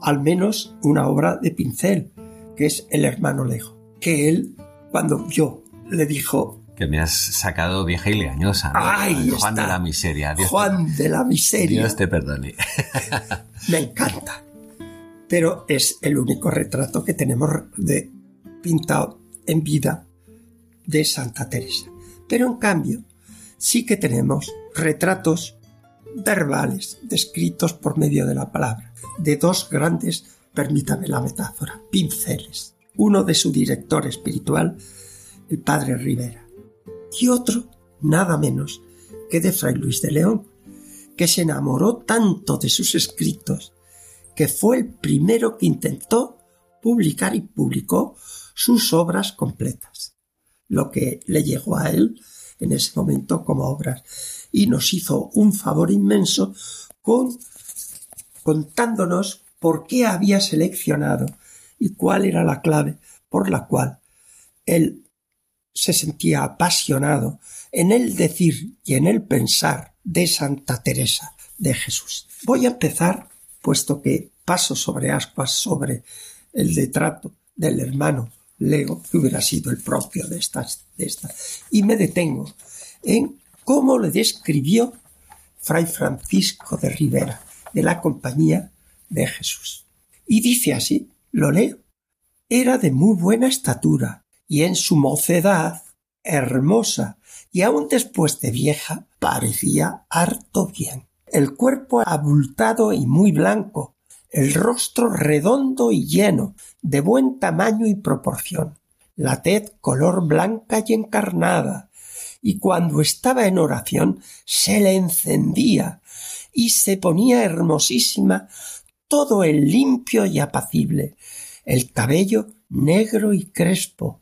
al menos una obra de pincel, que es El hermano Lejo, que él, cuando yo le dijo que me has sacado vieja y leañosa. Juan de la miseria. Juan de la miseria. Dios te perdone. me encanta. Pero es el único retrato que tenemos de pintado en vida de Santa Teresa. Pero en cambio, sí que tenemos retratos verbales descritos por medio de la palabra, de dos grandes, permítame la metáfora, pinceles. Uno de su director espiritual, el padre Rivera, y otro nada menos que de Fray Luis de León, que se enamoró tanto de sus escritos que fue el primero que intentó publicar y publicó sus obras completas, lo que le llegó a él en ese momento como obras y nos hizo un favor inmenso con contándonos por qué había seleccionado y cuál era la clave por la cual él se sentía apasionado en el decir y en el pensar de Santa Teresa de Jesús. Voy a empezar, puesto que paso sobre ascuas sobre el detrato del hermano Lego, que hubiera sido el propio de esta, de esta, y me detengo en cómo le describió Fray Francisco de Rivera, de la Compañía de Jesús. Y dice así, lo leo, era de muy buena estatura, y en su mocedad hermosa y aun después de vieja parecía harto bien. El cuerpo abultado y muy blanco, el rostro redondo y lleno, de buen tamaño y proporción, la tez color blanca y encarnada, y cuando estaba en oración se le encendía y se ponía hermosísima todo el limpio y apacible, el cabello negro y crespo,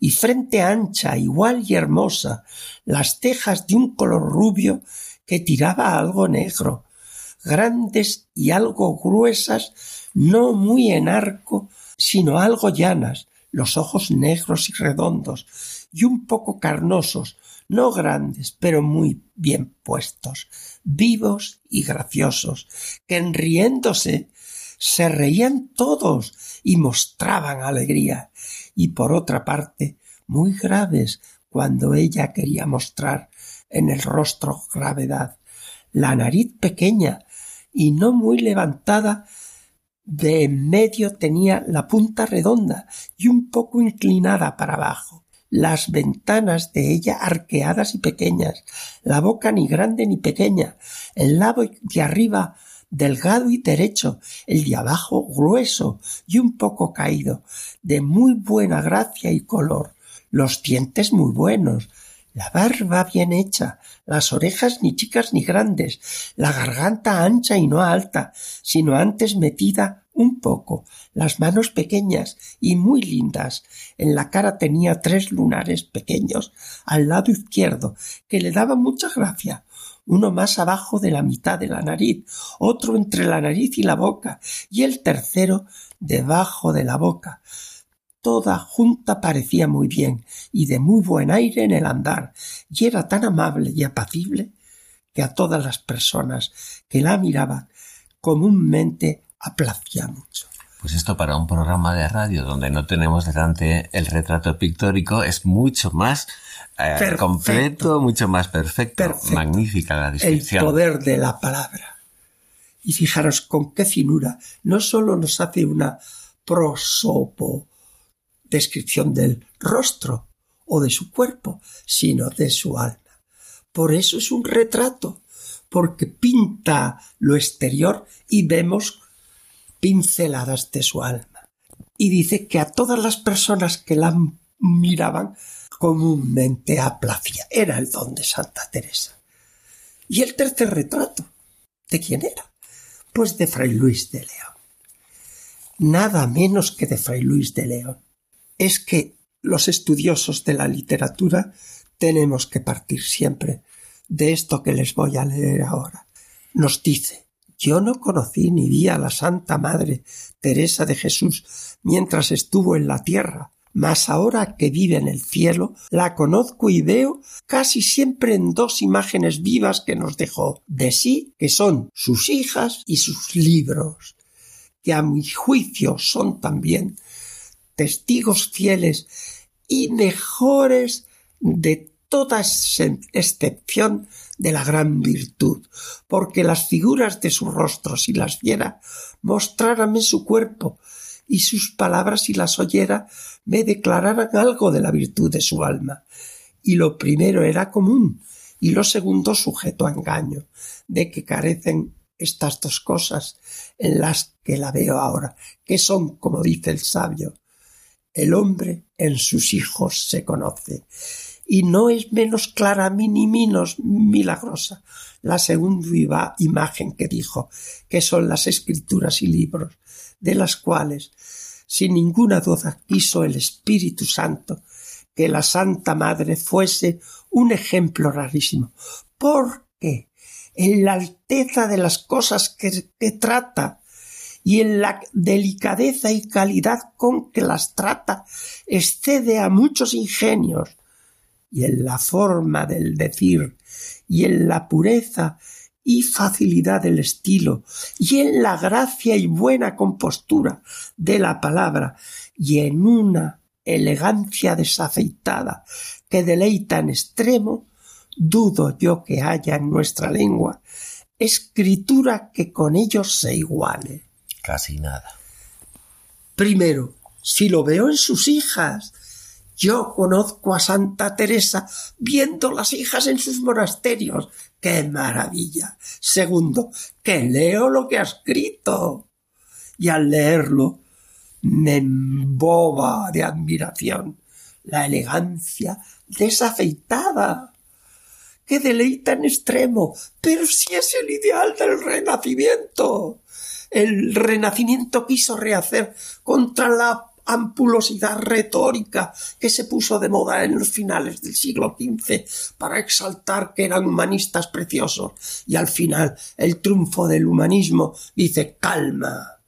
y frente ancha, igual y hermosa, las cejas de un color rubio que tiraba algo negro, grandes y algo gruesas, no muy en arco, sino algo llanas, los ojos negros y redondos, y un poco carnosos, no grandes, pero muy bien puestos, vivos y graciosos, que en riéndose se reían todos y mostraban alegría, y por otra parte muy graves cuando ella quería mostrar en el rostro gravedad, la nariz pequeña y no muy levantada de en medio tenía la punta redonda y un poco inclinada para abajo, las ventanas de ella arqueadas y pequeñas, la boca ni grande ni pequeña, el lado de arriba delgado y derecho, el de abajo grueso y un poco caído, de muy buena gracia y color, los dientes muy buenos, la barba bien hecha, las orejas ni chicas ni grandes, la garganta ancha y no alta, sino antes metida un poco, las manos pequeñas y muy lindas. En la cara tenía tres lunares pequeños al lado izquierdo, que le daban mucha gracia, uno más abajo de la mitad de la nariz, otro entre la nariz y la boca, y el tercero debajo de la boca, toda junta parecía muy bien y de muy buen aire en el andar, y era tan amable y apacible que a todas las personas que la miraban comúnmente aplacía mucho. Pues esto para un programa de radio donde no tenemos delante el retrato pictórico es mucho más eh, completo, mucho más perfecto. Magnífica la descripción. El poder de la palabra. Y fijaros con qué finura no solo nos hace una prosopo descripción del rostro o de su cuerpo, sino de su alma. Por eso es un retrato, porque pinta lo exterior y vemos pinceladas de su alma. Y dice que a todas las personas que la miraban comúnmente aplacía. Era el don de Santa Teresa. Y el tercer retrato, ¿de quién era? Pues de Fray Luis de León. Nada menos que de Fray Luis de León es que los estudiosos de la literatura tenemos que partir siempre de esto que les voy a leer ahora. Nos dice, yo no conocí ni vi a la Santa Madre Teresa de Jesús mientras estuvo en la tierra, mas ahora que vive en el cielo, la conozco y veo casi siempre en dos imágenes vivas que nos dejó de sí, que son sus hijas y sus libros, que a mi juicio son también testigos fieles y mejores de toda excepción de la gran virtud, porque las figuras de sus rostros si las viera, mostrárame su cuerpo, y sus palabras si las oyera, me declararan algo de la virtud de su alma. Y lo primero era común, y lo segundo sujeto a engaño, de que carecen estas dos cosas en las que la veo ahora, que son, como dice el sabio, el hombre en sus hijos se conoce. Y no es menos clara ni menos milagrosa la segunda imagen que dijo, que son las escrituras y libros, de las cuales, sin ninguna duda, quiso el Espíritu Santo que la Santa Madre fuese un ejemplo rarísimo, porque en la alteza de las cosas que, que trata y en la delicadeza y calidad con que las trata excede a muchos ingenios, y en la forma del decir, y en la pureza y facilidad del estilo, y en la gracia y buena compostura de la palabra, y en una elegancia desafeitada que deleita en extremo, dudo yo que haya en nuestra lengua escritura que con ellos se iguale. Casi nada. Primero, si lo veo en sus hijas Yo conozco a Santa Teresa viendo las hijas en sus monasterios. ¡Qué maravilla! Segundo, que leo lo que ha escrito. Y al leerlo me emboba de admiración la elegancia desafeitada que deleita en extremo, pero si es el ideal del renacimiento. El renacimiento quiso rehacer contra la ampulosidad retórica que se puso de moda en los finales del siglo XV para exaltar que eran humanistas preciosos. Y al final el triunfo del humanismo dice calma,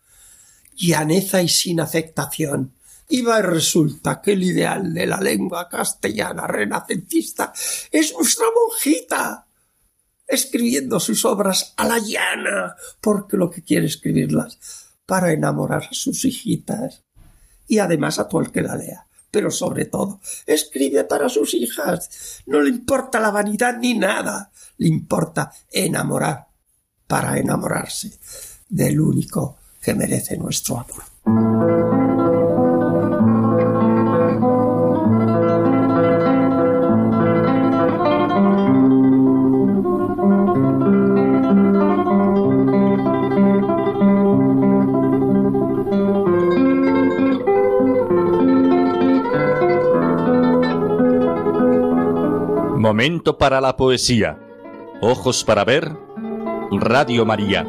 llaneza y sin afectación. Y va y resulta que el ideal de la lengua castellana renacentista es nuestra monjita, escribiendo sus obras a la llana, porque lo que quiere escribirlas para enamorar a sus hijitas y además a todo el que la lea. Pero sobre todo, escribe para sus hijas. No le importa la vanidad ni nada. Le importa enamorar para enamorarse del único que merece nuestro amor. Momento para la poesía. Ojos para ver. Radio María.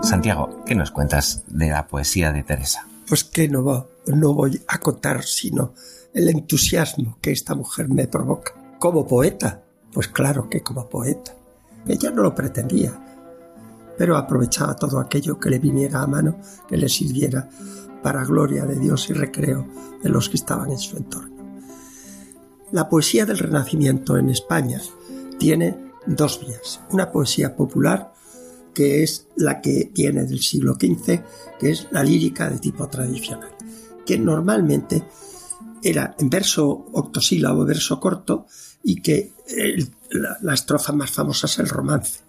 Santiago, ¿qué nos cuentas de la poesía de Teresa? Pues que no, no voy a contar sino el entusiasmo que esta mujer me provoca. Como poeta, pues claro que como poeta. Ella no lo pretendía, pero aprovechaba todo aquello que le viniera a mano, que le sirviera para gloria de Dios y recreo de los que estaban en su entorno. La poesía del Renacimiento en España tiene dos vías. Una poesía popular, que es la que viene del siglo XV, que es la lírica de tipo tradicional, que normalmente era en verso octosílabo, verso corto, y que la, estrofa más famosa es el romance,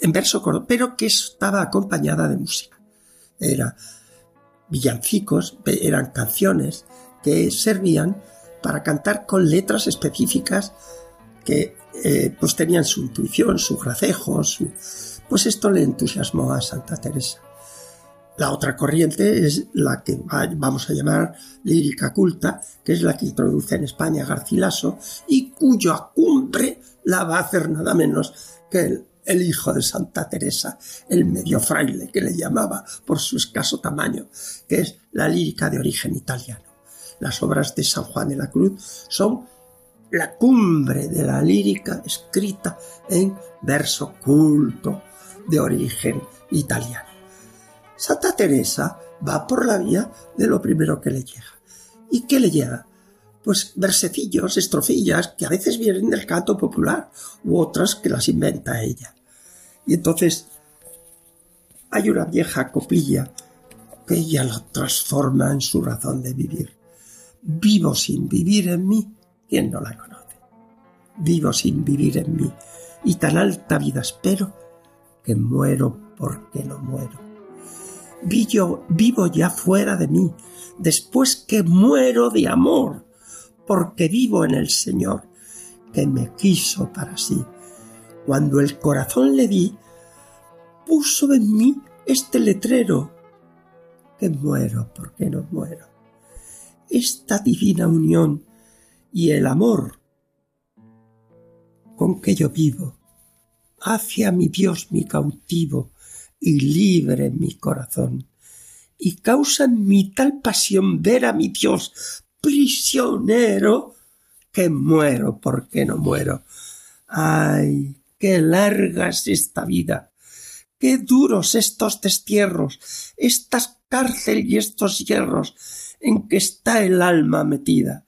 en verso corto, pero que estaba acompañada de música. Era villancicos, eran canciones que servían para cantar con letras específicas que eh, pues tenían su intuición, su gracejo, pues esto le entusiasmó a Santa Teresa. La otra corriente es la que vamos a llamar lírica culta, que es la que introduce en España Garcilaso y cuya cumbre la va a hacer nada menos que el el hijo de Santa Teresa, el medio fraile que le llamaba por su escaso tamaño, que es la lírica de origen italiano. Las obras de San Juan de la Cruz son la cumbre de la lírica escrita en verso culto de origen italiano. Santa Teresa va por la vía de lo primero que le llega. ¿Y qué le llega? Pues versecillos, estrofillas que a veces vienen del canto popular u otras que las inventa ella. Y entonces hay una vieja copilla que ella lo transforma en su razón de vivir. Vivo sin vivir en mí, ¿quién no la conoce? Vivo sin vivir en mí, y tan alta vida espero que muero porque no muero. Vivo, vivo ya fuera de mí, después que muero de amor, porque vivo en el Señor, que me quiso para sí cuando el corazón le di, puso en mí este letrero, que muero porque no muero. Esta divina unión y el amor con que yo vivo, hacia mi Dios mi cautivo y libre mi corazón, y causa en mí tal pasión ver a mi Dios prisionero, que muero porque no muero. Ay, qué larga es esta vida, qué duros estos destierros, estas cárcel y estos hierros en que está el alma metida.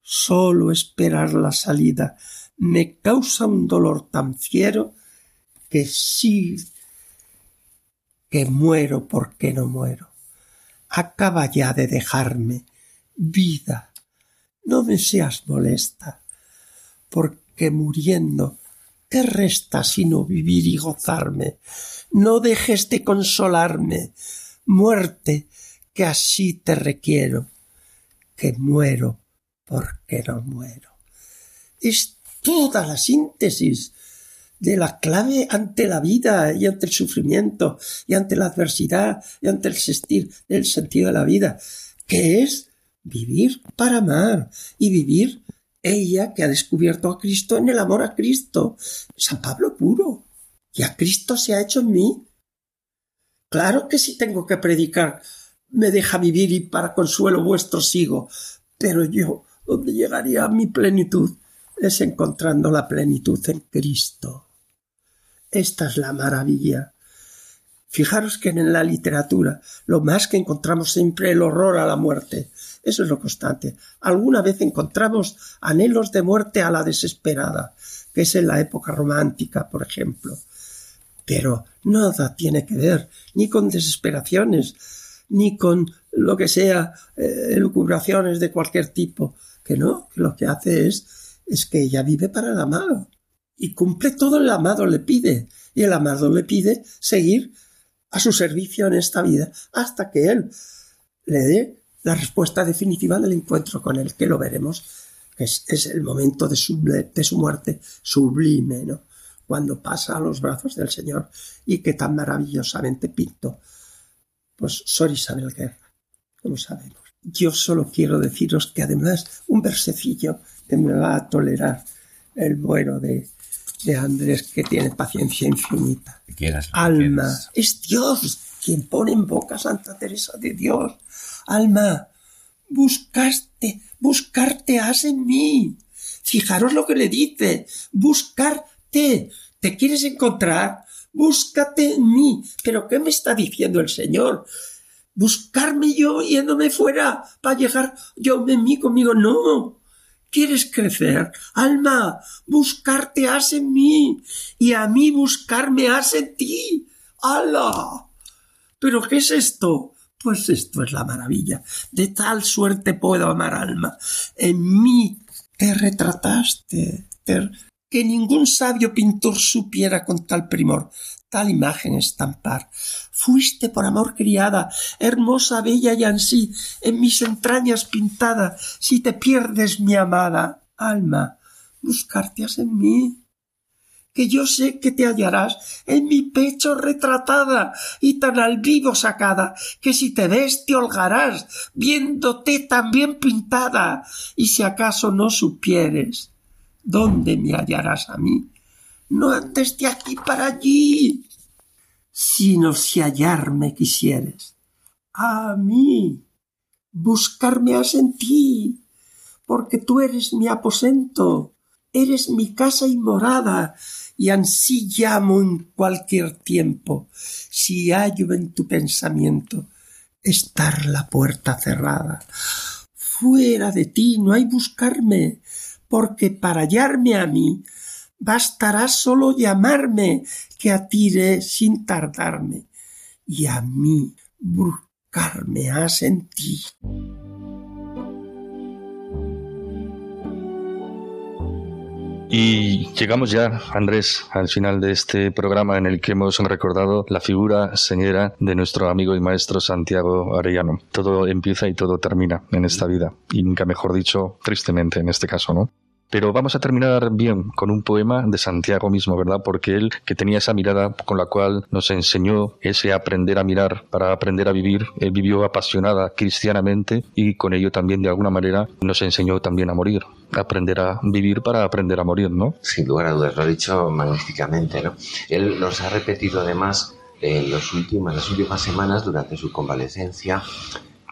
Solo esperar la salida me causa un dolor tan fiero que sí que muero porque no muero. Acaba ya de dejarme, vida, no me seas molesta, porque muriendo ¿Qué resta sino vivir y gozarme? No dejes de consolarme. Muerte, que así te requiero, que muero porque no muero. Es toda la síntesis de la clave ante la vida y ante el sufrimiento y ante la adversidad y ante el, sentir, el sentido de la vida, que es vivir para amar y vivir ella que ha descubierto a Cristo en el amor a Cristo. San Pablo puro. Y a Cristo se ha hecho en mí. Claro que si tengo que predicar, me deja vivir y para consuelo vuestro sigo. Pero yo, donde llegaría a mi plenitud, es encontrando la plenitud en Cristo. Esta es la maravilla. Fijaros que en la literatura lo más que encontramos siempre el horror a la muerte. Eso es lo constante. Alguna vez encontramos anhelos de muerte a la desesperada, que es en la época romántica, por ejemplo. Pero nada tiene que ver ni con desesperaciones, ni con lo que sea eh, elucubraciones de cualquier tipo. Que no, que lo que hace es, es que ella vive para el amado y cumple todo el amado le pide. Y el amado le pide seguir a su servicio en esta vida hasta que él le dé la respuesta definitiva del encuentro con él, que lo veremos, que es, el momento de su, de su muerte sublime, ¿no? Cuando pasa a los brazos del Señor y que tan maravillosamente pinto, pues Sor Isabel Guerra, como sabemos. Yo solo quiero deciros que además un versecillo que me va a tolerar el bueno de, de Andrés que tiene paciencia infinita. Alma, es Dios quien pone en boca a Santa Teresa de Dios. Alma, buscaste, buscarte has en mí. Fijaros lo que le dice, buscarte. ¿Te quieres encontrar? Búscate en mí. ¿Pero qué me está diciendo el Señor? Buscarme yo yéndome fuera para llegar yo en mí conmigo. No, ¿Quieres crecer? Alma, buscarte has en mí y a mí buscarme has en ti. ¡Hala! ¿Pero qué es esto? Pues esto es la maravilla. De tal suerte puedo amar alma. En mí te retrataste, que ningún sabio pintor supiera con tal primor tal imagen estampar. Fuiste por amor criada, hermosa, bella y ansí, en mis entrañas pintada, si te pierdes mi amada alma, buscarte has en mí que yo sé que te hallarás en mi pecho retratada y tan al vivo sacada, que si te ves te holgarás, viéndote también pintada, y si acaso no supieres dónde me hallarás a mí, no andes de aquí para allí, sino si hallarme quisieres. A mí, buscarme has en ti, porque tú eres mi aposento, eres mi casa y morada, y ansí llamo en cualquier tiempo, si hallo en tu pensamiento estar la puerta cerrada. Fuera de ti no hay buscarme, porque para hallarme a mí bastará solo llamarme, que atire sin tardarme, y a mí buscarme has en ti. Y llegamos ya, Andrés, al final de este programa en el que hemos recordado la figura señera de nuestro amigo y maestro Santiago Arellano. Todo empieza y todo termina en esta vida, y nunca mejor dicho, tristemente en este caso, ¿no? Pero vamos a terminar bien con un poema de Santiago mismo, ¿verdad? Porque él, que tenía esa mirada con la cual nos enseñó ese aprender a mirar para aprender a vivir, él vivió apasionada cristianamente y con ello también de alguna manera nos enseñó también a morir, aprender a vivir para aprender a morir, ¿no? Sin lugar a dudas, lo ha dicho magníficamente, ¿no? Él nos ha repetido además en las últimas semanas durante su convalecencia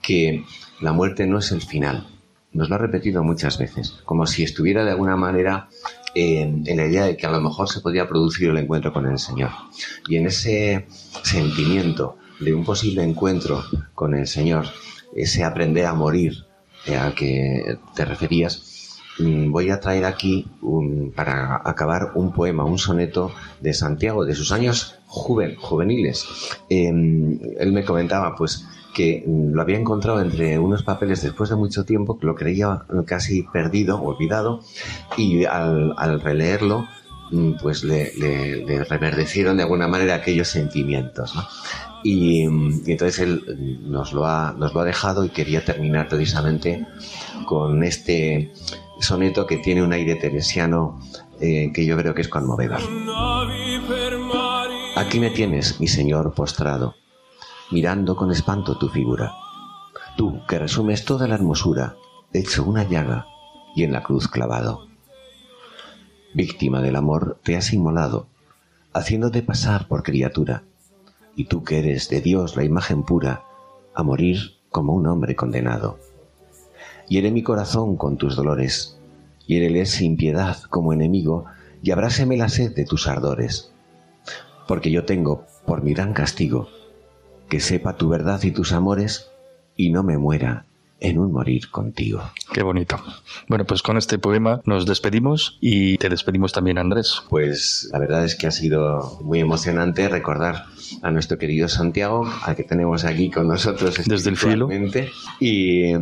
que la muerte no es el final, nos lo ha repetido muchas veces, como si estuviera de alguna manera en la idea de que a lo mejor se podía producir el encuentro con el Señor. Y en ese sentimiento de un posible encuentro con el Señor, ese aprender a morir eh, al que te referías, mm, voy a traer aquí para acabar un poema, un soneto de Santiago, de sus años juveniles. Em, él me comentaba, pues, que mm, lo había encontrado entre unos papeles después de mucho tiempo, que lo creía casi perdido, olvidado, y al, releerlo, mm, pues le, reverdecieron de alguna manera aquellos sentimientos. Y, entonces él nos lo, ha, nos lo ha dejado y quería terminar precisamente con este soneto que tiene un aire teresiano eh, que yo creo que es conmovedor. Aquí me tienes, mi señor postrado, mirando con espanto tu figura. Tú, que resumes toda la hermosura, hecho una llaga y en la cruz clavado. Víctima del amor, te has inmolado, haciéndote pasar por criatura, y tú que eres de Dios la imagen pura, a morir como un hombre condenado. Hiere mi corazón con tus dolores, hiérele sin piedad como enemigo, y abráseme la sed de tus ardores. Porque yo tengo, por mi gran castigo, que sepa tu verdad y tus amores, y no me muera en un morir contigo. Qué bonito. Bueno, pues con este poema nos despedimos y te despedimos también, Andrés. Pues la verdad es que ha sido muy emocionante recordar a nuestro querido Santiago, al que tenemos aquí con nosotros desde el cielo. Y,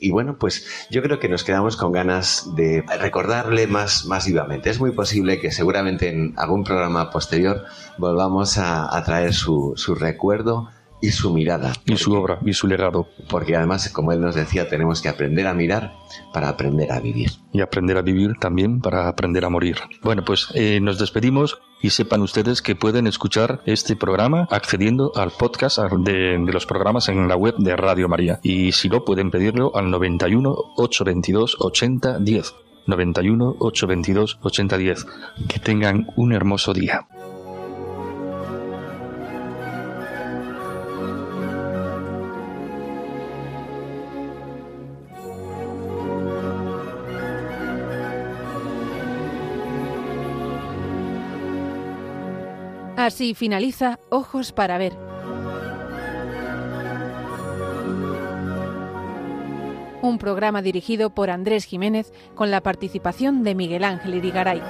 y, bueno, pues yo creo que nos quedamos con ganas de recordarle más, más vivamente. Es muy posible que seguramente en algún programa posterior volvamos a, a traer su, su recuerdo y su mirada. Y su obra, y su legado. Porque además, como él nos decía, tenemos que aprender a mirar para aprender a vivir. Y aprender a vivir también para aprender a morir. Bueno, pues eh, nos despedimos y sepan ustedes que pueden escuchar este programa accediendo al podcast de, de, los programas en la web de Radio María. Y si no, pueden pedirlo al 91 822 80 10. 91 822 80 10. Que tengan un hermoso día. Así finaliza Ojos para Ver. Un programa dirigido por Andrés Jiménez con la participación de Miguel Ángel Irigaray.